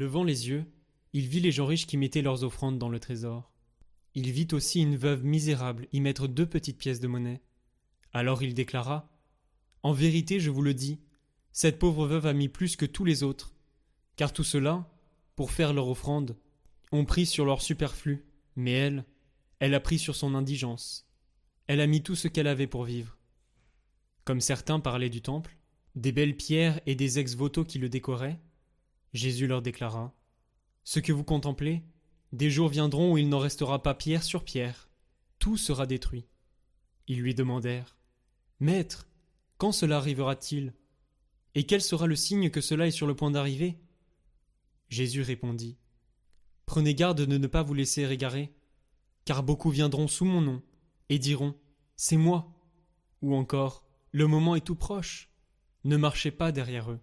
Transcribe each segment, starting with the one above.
Levant les yeux, il vit les gens riches qui mettaient leurs offrandes dans le trésor. Il vit aussi une veuve misérable y mettre deux petites pièces de monnaie. Alors il déclara En vérité, je vous le dis, cette pauvre veuve a mis plus que tous les autres, car tout cela, pour faire leur offrande, ont pris sur leur superflu, mais elle, elle a pris sur son indigence. Elle a mis tout ce qu'elle avait pour vivre. Comme certains parlaient du temple, des belles pierres et des ex-voto qui le décoraient, Jésus leur déclara Ce que vous contemplez, des jours viendront où il n'en restera pas pierre sur pierre, tout sera détruit. Ils lui demandèrent Maître, quand cela arrivera-t-il? Et quel sera le signe que cela est sur le point d'arriver? Jésus répondit Prenez garde de ne pas vous laisser égarer, car beaucoup viendront sous mon nom et diront C'est moi, ou encore Le moment est tout proche. Ne marchez pas derrière eux.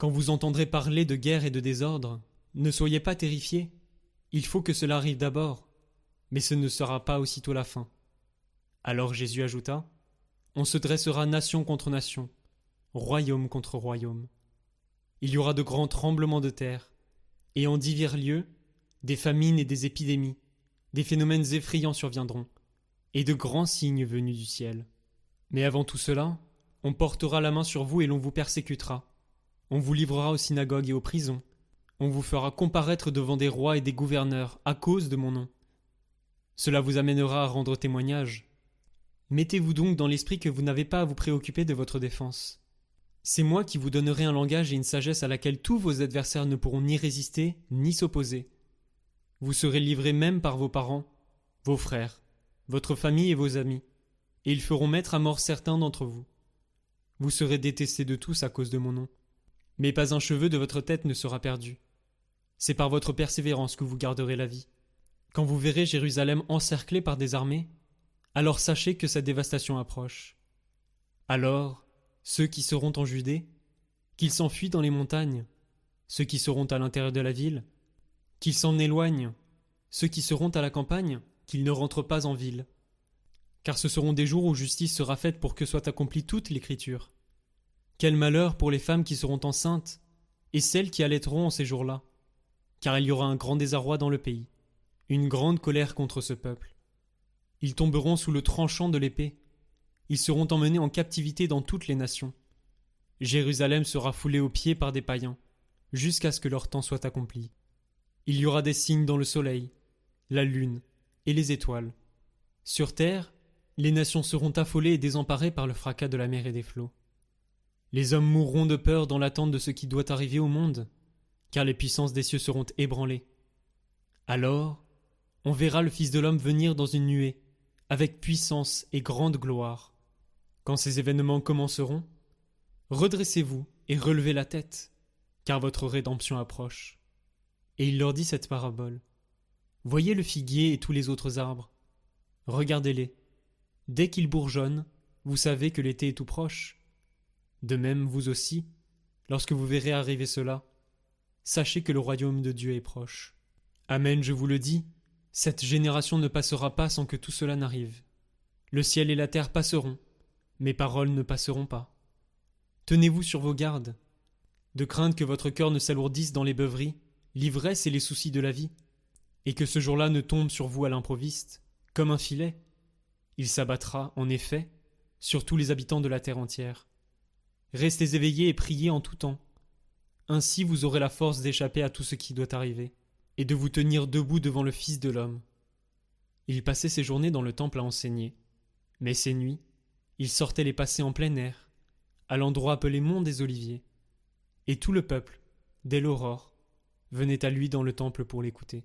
Quand vous entendrez parler de guerre et de désordre, ne soyez pas terrifiés. Il faut que cela arrive d'abord, mais ce ne sera pas aussitôt la fin. Alors Jésus ajouta On se dressera nation contre nation, royaume contre royaume. Il y aura de grands tremblements de terre, et en divers lieux, des famines et des épidémies, des phénomènes effrayants surviendront, et de grands signes venus du ciel. Mais avant tout cela, on portera la main sur vous et l'on vous persécutera. On vous livrera aux synagogues et aux prisons. On vous fera comparaître devant des rois et des gouverneurs à cause de mon nom. Cela vous amènera à rendre témoignage. Mettez-vous donc dans l'esprit que vous n'avez pas à vous préoccuper de votre défense. C'est moi qui vous donnerai un langage et une sagesse à laquelle tous vos adversaires ne pourront ni résister ni s'opposer. Vous serez livrés même par vos parents, vos frères, votre famille et vos amis, et ils feront mettre à mort certains d'entre vous. Vous serez détestés de tous à cause de mon nom. Mais pas un cheveu de votre tête ne sera perdu. C'est par votre persévérance que vous garderez la vie. Quand vous verrez Jérusalem encerclée par des armées, alors sachez que sa dévastation approche. Alors, ceux qui seront en Judée, qu'ils s'enfuient dans les montagnes, ceux qui seront à l'intérieur de la ville, qu'ils s'en éloignent, ceux qui seront à la campagne, qu'ils ne rentrent pas en ville. Car ce seront des jours où justice sera faite pour que soit accomplie toute l'écriture. Quel malheur pour les femmes qui seront enceintes, et celles qui allaiteront en ces jours-là, car il y aura un grand désarroi dans le pays, une grande colère contre ce peuple. Ils tomberont sous le tranchant de l'épée, ils seront emmenés en captivité dans toutes les nations. Jérusalem sera foulée aux pieds par des païens, jusqu'à ce que leur temps soit accompli. Il y aura des signes dans le soleil, la lune et les étoiles. Sur terre, les nations seront affolées et désemparées par le fracas de la mer et des flots. Les hommes mourront de peur dans l'attente de ce qui doit arriver au monde, car les puissances des cieux seront ébranlées. Alors, on verra le Fils de l'homme venir dans une nuée, avec puissance et grande gloire. Quand ces événements commenceront, redressez-vous et relevez la tête, car votre rédemption approche. Et il leur dit cette parabole. Voyez le figuier et tous les autres arbres. Regardez-les. Dès qu'ils bourgeonnent, vous savez que l'été est tout proche. De même, vous aussi, lorsque vous verrez arriver cela, sachez que le royaume de Dieu est proche. Amen, je vous le dis, cette génération ne passera pas sans que tout cela n'arrive. Le ciel et la terre passeront, mes paroles ne passeront pas. Tenez-vous sur vos gardes, de crainte que votre cœur ne s'alourdisse dans les beuveries, l'ivresse et les soucis de la vie, et que ce jour-là ne tombe sur vous à l'improviste, comme un filet. Il s'abattra, en effet, sur tous les habitants de la terre entière. Restez éveillés et priez en tout temps. Ainsi vous aurez la force d'échapper à tout ce qui doit arriver, et de vous tenir debout devant le Fils de l'homme. Il passait ses journées dans le temple à enseigner, mais ses nuits, il sortait les passer en plein air, à l'endroit appelé Mont des Oliviers, et tout le peuple, dès l'aurore, venait à lui dans le temple pour l'écouter.